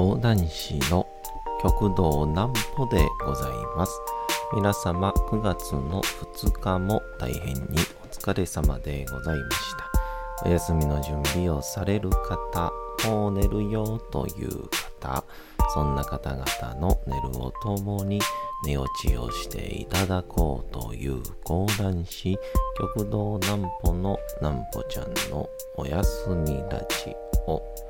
講談師の極道南歩でございます。皆様9月の2日も大変にお疲れ様でございました。お休みの準備をされる方、もう寝るよという方、そんな方々の寝るを共に寝落ちをしていただこうという講談師、極道南歩の南歩ちゃんのおやすみラジオ。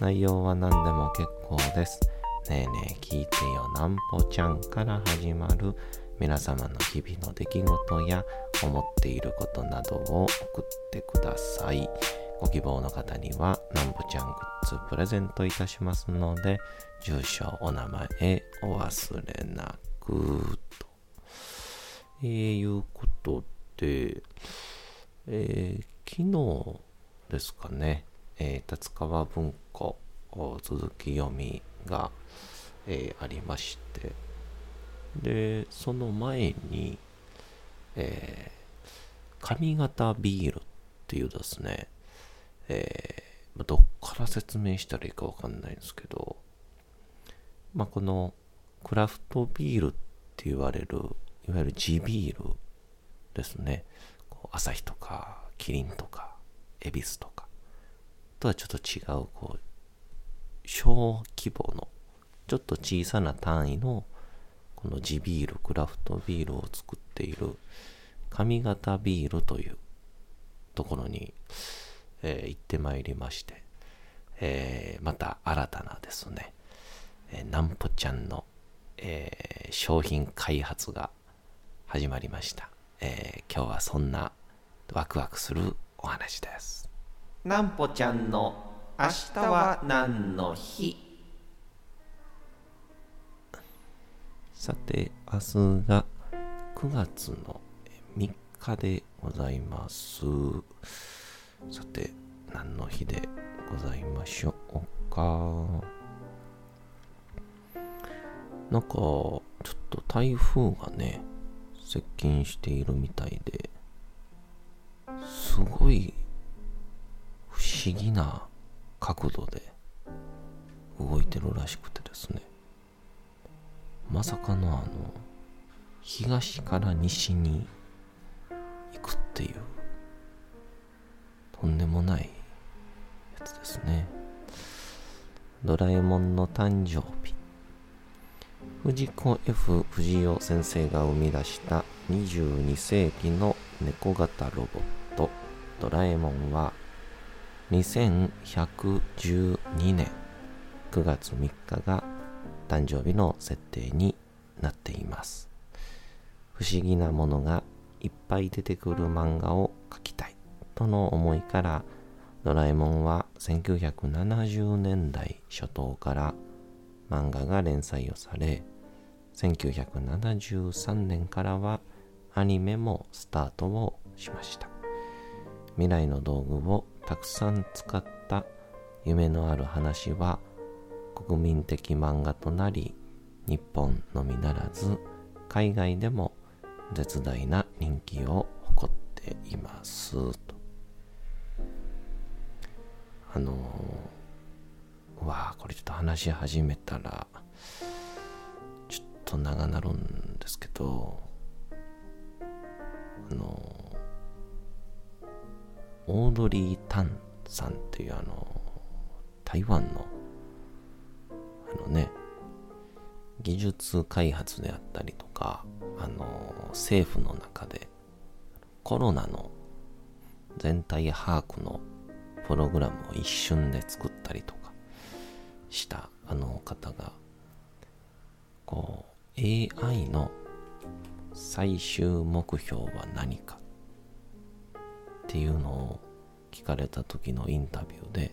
内容は何でも結構です。ねえねえ聞いてよなんぽちゃんから始まる皆様の日々の出来事や思っていることなどを送ってください。ご希望の方にはなんぽちゃんグッズプレゼントいたしますので、住所、お名前お忘れなくと。えー、いうことで、えー昨日ですかね、えー立川文庫続き読みが、えーありましてでその前に、えー上方ビールっていうですね、えーどっから説明したらいいかわかんないんですけど、まあ、このクラフトビールって言われるいわゆる地ビールですね。こう朝日とかキリンとか恵比寿とか。とはちょっと違うこう小規模のちょっと小さな単位のこの地ビールクラフトビールを作っている上方ビールというところに、えー行ってまいりまして、えーまた新たなですね、えーなんぽちゃんの、えー商品開発が始まりました、え今日はそんなワクワクするお話です。なんぽちゃんの明日は何の日？さて明日が9月の3日でございます。さて何の日でございましょうか？なんかちょっと台風がね接近しているみたいですごい不思議な角度で動いてるらしくてですね。まさかのあの東から西に行くっていうとんでもないやつですね。ドラえもんの誕生日。藤子 F 不二雄先生が生み出した22世紀の猫型ロボットドラえもんは2112年9月3日が誕生日の設定になっています。不思議なものがいっぱい出てくる漫画を描きたいとの思いからドラえもんは1970年代初頭から漫画が連載をされ1973年からはアニメもスタートをしました。未来の道具をたくさん使った夢のある話は国民的漫画となり日本のみならず海外でも絶大な人気を誇っています。とあのー、わあこれちょっと話し始めたらちょっと長なるんですけどあのオードリー・タンさんっていうあの台湾のあのね技術開発であったりとかあの政府の中でコロナの全体把握のプログラムを一瞬で作ったりとかしたあの方がこう AI の最終目標は何かっていうのを聞かれた時のインタビューで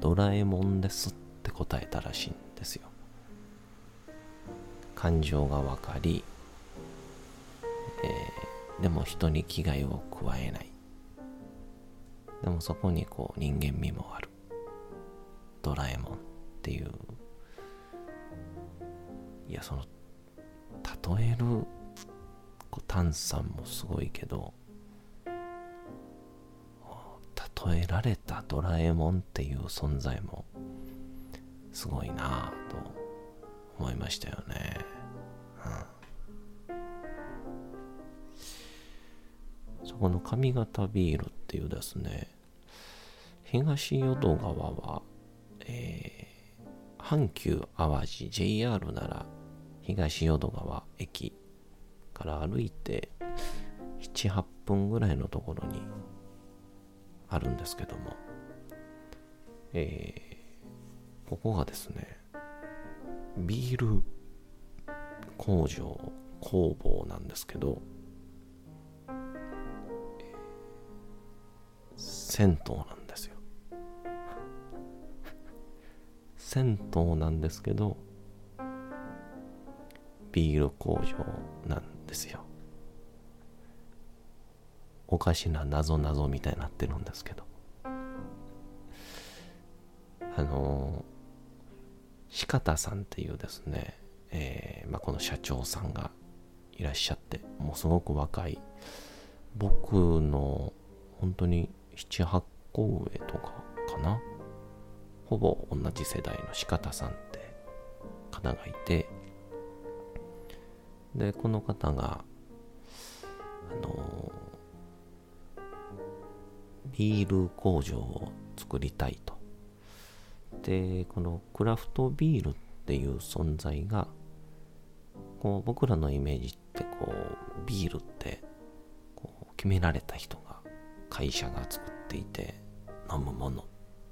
ドラえもんですって答えたらしいんですよ。感情が分かり、えー、でも人に危害を加えない。でもそこにこう人間味もある。ドラえもんっていう。いやその例えるこう炭酸もすごいけど例えられたドラえもんっていう存在もすごいなぁと思いましたよね。うん、そこの上方ビールっていうですね、東淀川は、えー、阪急淡路 JR なら東淀川駅から歩いて7、8分ぐらいのところにあるんですけども、えー、ここがですね、ビール工場、工房なんですけど、銭湯なんですよ。銭湯なんですけど、ビール工場なんですよ。おかしな謎謎みたいになってるんですけど。あの四方さんっていうですね、えーまあ、この社長さんがいらっしゃってもうすごく若い。僕の本当に78個上とかかな。ほぼ同じ世代の四方さんって方がいて。でこの方があのビール工場を作りたいと。で、このクラフトビールっていう存在が、こう僕らのイメージってこう、ビールってこう決められた人が、会社が作っていて飲むものっ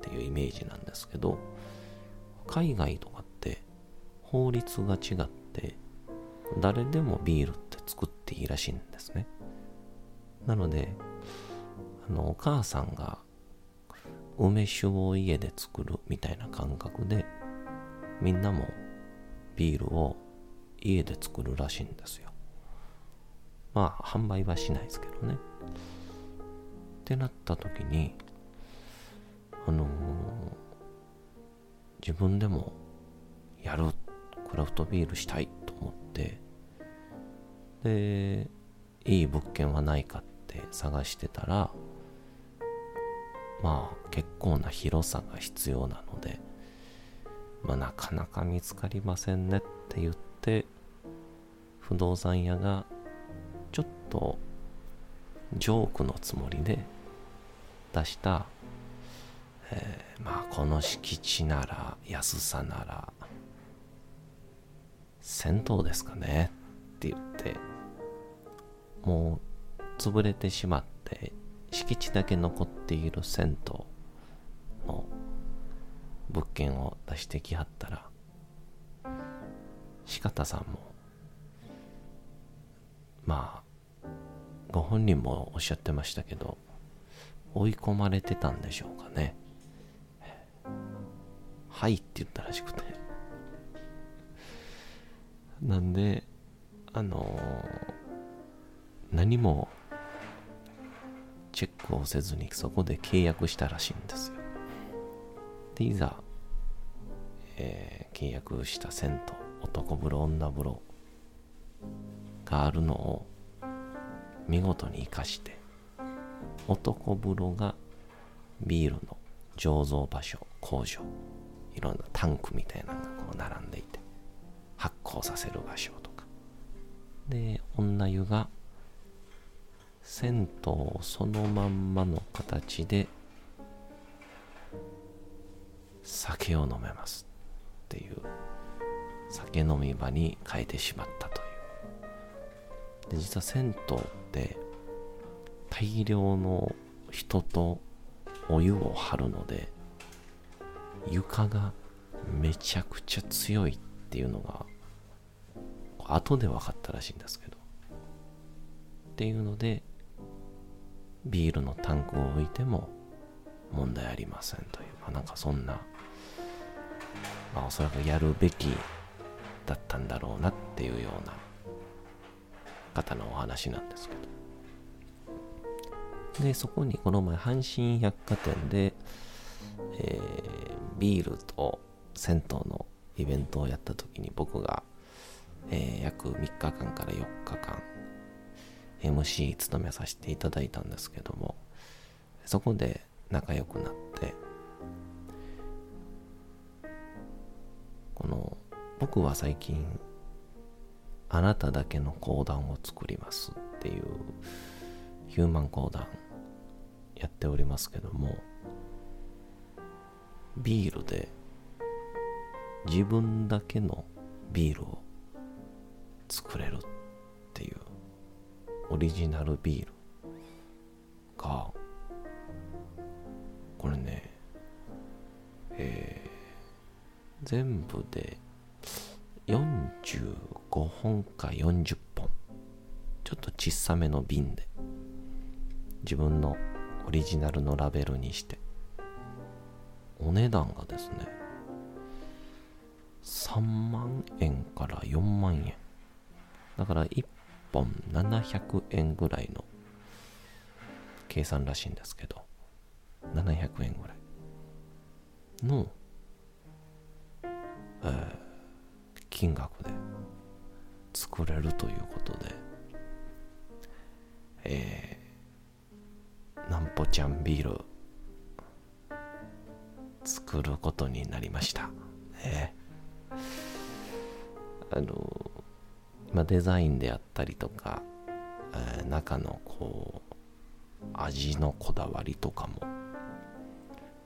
ていうイメージなんですけど、海外とかって法律が違って、誰でもビールって作っていいらしいんですね。なので、のお母さんが梅酒を家で作るみたいな感覚でみんなもビールを家で作るらしいんですよ。まあ販売はしないですけどね。ってなった時にあのー、自分でもやるクラフトビールしたいと思ってでいい物件はないかって探してたらまあ結構な広さが必要なので、まあ、なかなか見つかりませんねって言って不動産屋がちょっとジョークのつもりで出した、えー、まあこの敷地なら安さなら銭湯ですかねって言ってもう潰れてしまって敷地だけ残っている銭湯の物件を出してきはったら四方さんもまあご本人もおっしゃってましたけど追い込まれてたんでしょうかね。はいって言ったらしくて。なんであのー、何もチェックをせずにそこで契約したらしいんですよ。で、いざ、えー、契約した銭湯、男風呂、女風呂があるのを見事に生かして、男風呂がビールの醸造場所、工場、いろんなタンクみたいなのがこう並んでいて、発酵させる場所とか。で、女湯が銭湯そのまんまの形で酒を飲めますっていう酒飲み場に変えてしまったという。で実は銭湯って大量の人とお湯を張るので床がめちゃくちゃ強いっていうのが後で分かったらしいんですけど。っていうのでビールのタンクを置いても問題ありませんという、まあ、なんかそんな、まあ、おそらくやるべきだったんだろうなっていうような方のお話なんですけど。でそこにこの前阪神百貨店で、えー、ビールと銭湯のイベントをやった時に僕が、えー、約3日間から4日間 MC 務めさせていただいたんですけどもそこで仲良くなってこの僕は最近あなただけの講談を作りますっていうヒューマン講談やっておりますけどもビールで自分だけのビールを作れるっていうオリジナルビール。がこれねえー、全部で45本か40本。ちょっと小さめの瓶で自分のオリジナルのラベルにして。お値段がですね3万円から4万円。だから1本700円ぐらいの計算らしいんですけど700円ぐらいの、えー、金額で作れるということで、えー、なんぽちゃんビール作ることになりました。ね、あのまあ、デザインであったりとか、えー、中のこう味のこだわりとかも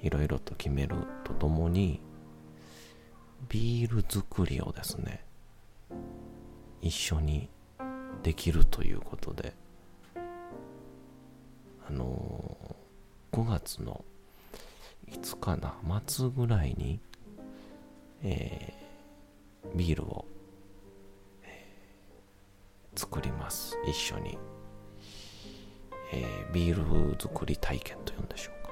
いろいろと決めるとともにビール作りをですね一緒にできるということであのー、5月のいつかな末ぐらいに、えー、ビールを作ります。一緒に、えー、ビール作り体験というんでしょうか。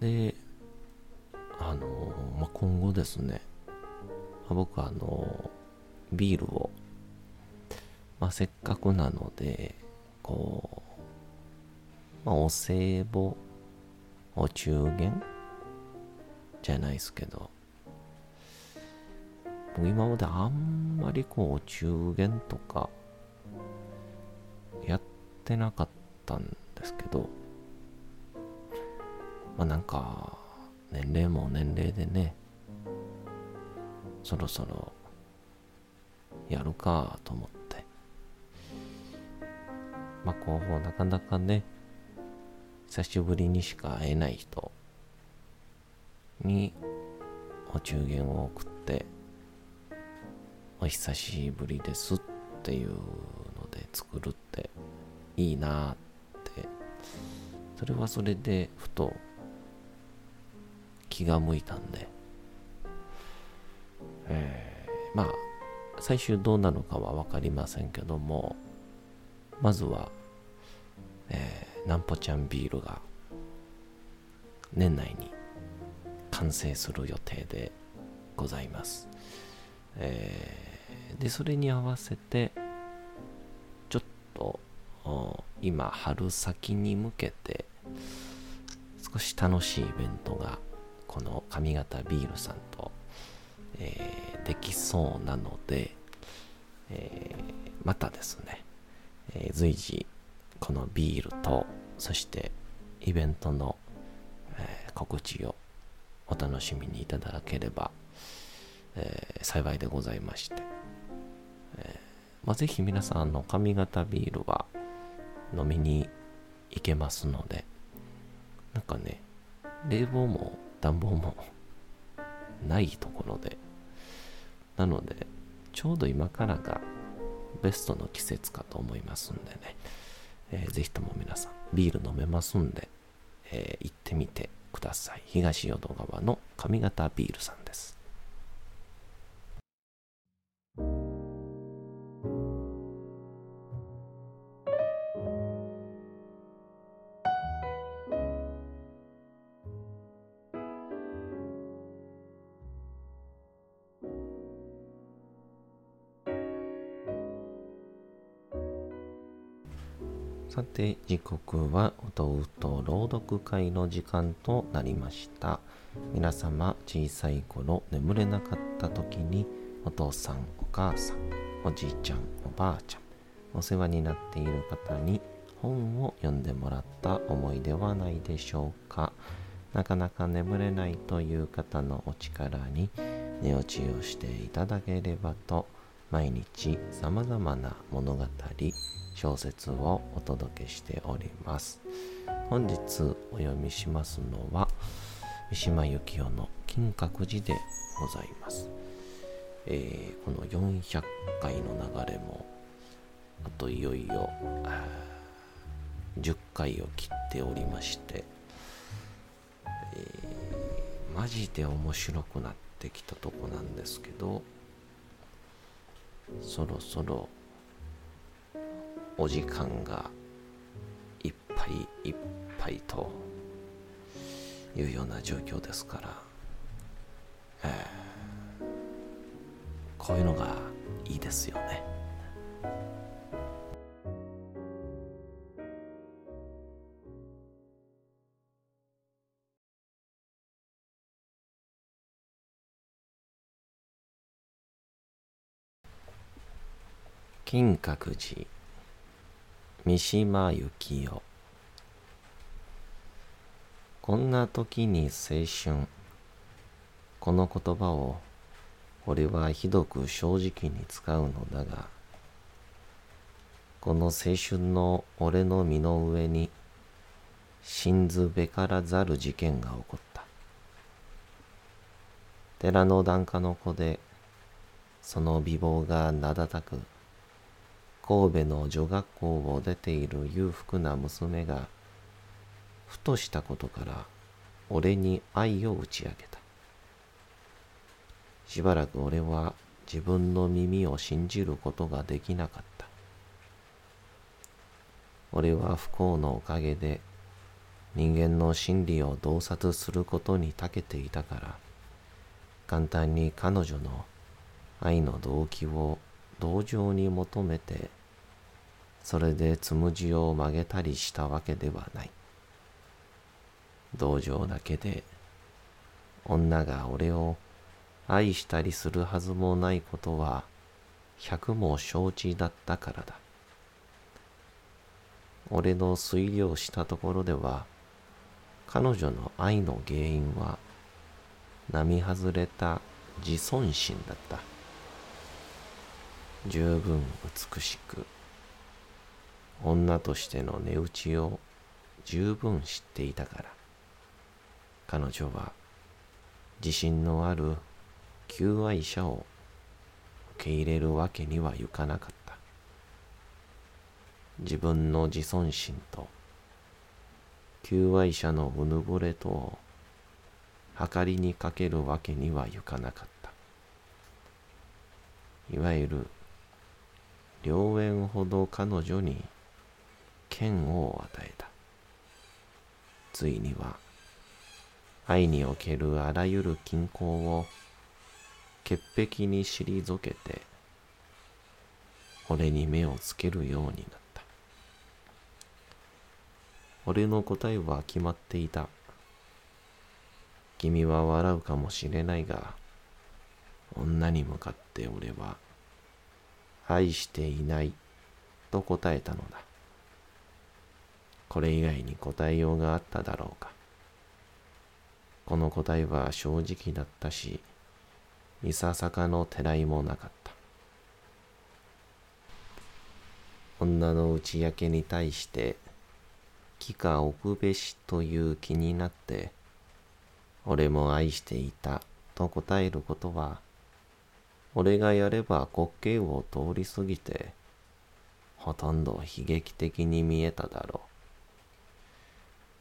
であの、まあ、今後ですね。僕はあの、ビールを、まあ、せっかくなのでこう、まあ、お歳暮お中元じゃないですけど僕今まであんまりこうお中元とかやってなかったんですけどまあなんか年齢も年齢でねそろそろやるかと思って。まあこうなかなかね久しぶりにしか会えない人にお中元を送ってお久しぶりですっていうので作るっていいなってそれはそれでふと気が向いたんで、え、まあ最終どうなのかは分かりませんけどもまずは、えー、なんぽちゃんビールが年内に完成する予定でございます。えーでそれに合わせてちょっと今春先に向けて少し楽しいイベントがこの上方ビールさんと、えー、できそうなので、えー、またですね、えー、随時このビールとそしてイベントの、え告知をお楽しみにいただければ、え幸いでございまして、まあ、ぜひ皆さんの上方ビールは飲みに行けますので、なんかね、冷房も暖房もないところで、なので、ちょうど今からがベストの季節かと思いますんでね、えー、ぜひとも皆さん、ビール飲めますんで、えー、行ってみてください。東淀川の上方ビールさんです。て時刻は音うと朗読会の時間となりました。皆様小さい頃眠れなかった時にお父さんお母さんおじいちゃんおばあちゃんお世話になっている方に本を読んでもらった思いではないでしょうか。なかなか眠れないという方のお力に寝落ちをしていただければと思います毎日さまざまな物語小説をお届けしております。本日お読みしますのは三島由紀夫の金閣寺でございます、えー、この400回の流れもあといよいよ10回を切っておりまして、えー、マジで面白くなってきたとこなんですけどそろそろお時間がいっぱいいっぱいというような状況ですから、えー、こういうのがいいですよね。金閣寺三島由紀夫こんな時に青春。この言葉を俺はひどく正直に使うのだがこの青春の俺の身の上に死ずべからざる事件が起こった。寺の檀家の子でその美貌が名だたく神戸の女学校を出ている裕福な娘がふとしたことから俺に愛を打ち明けた。しばらく俺は自分の耳を信じることができなかった。俺は不幸のおかげで人間の心理を洞察することに長けていたから簡単に彼女の愛の動機を同情に求めてそれでつむじを曲げたりしたわけではない。同情だけで女が俺を愛したりするはずもないことは百も承知だったからだ。俺の推量したところでは彼女の愛の原因は並外れた自尊心だった。十分美しく女としての値打ちを十分知っていたから。彼女は自信のある求愛者を受け入れるわけにはいかなかった。自分の自尊心と求愛者のうぬぼれとを計りにかけるわけにはいかなかった。いわゆる良縁ほど彼女に剣を与えた。ついには愛におけるあらゆる均衡を潔癖に退けて俺に目をつけるようになった。俺の答えは決まっていた。君は笑うかもしれないが女に向かって俺は愛していないと答えたのだ。これ以外に答えようがあっただろうか。この答えは正直だったし、いささかのてらいもなかった。女の打ち明けに対して、木か置くべしという気になって、俺も愛していたと答えることは、俺がやれば滑稽を通り過ぎて、ほとんど悲劇的に見えただろう。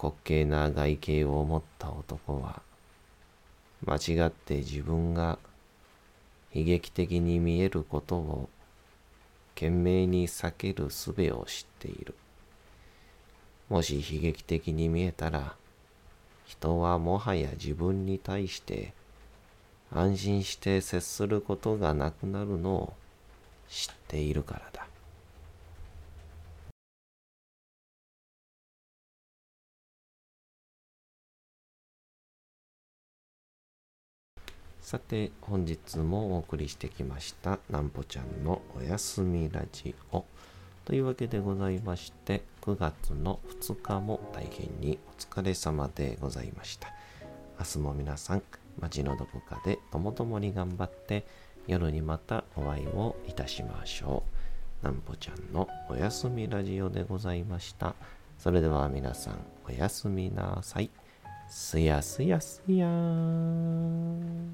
滑稽な外形を持った男は、間違って自分が悲劇的に見えることを懸命に避ける術を知っている。もし悲劇的に見えたら、人はもはや自分に対して安心して接することがなくなるのを知っているからだ。さて本日もお送りしてきましたなんぽちゃんのおやすみラジオというわけでございまして9月の2日も大変にお疲れ様でございました。明日も皆さん街のどこかでともともに頑張って夜にまたお会いをいたしましょう。なんぽちゃんのおやすみラジオでございました。それでは皆さんおやすみなさい。すやすやすやー。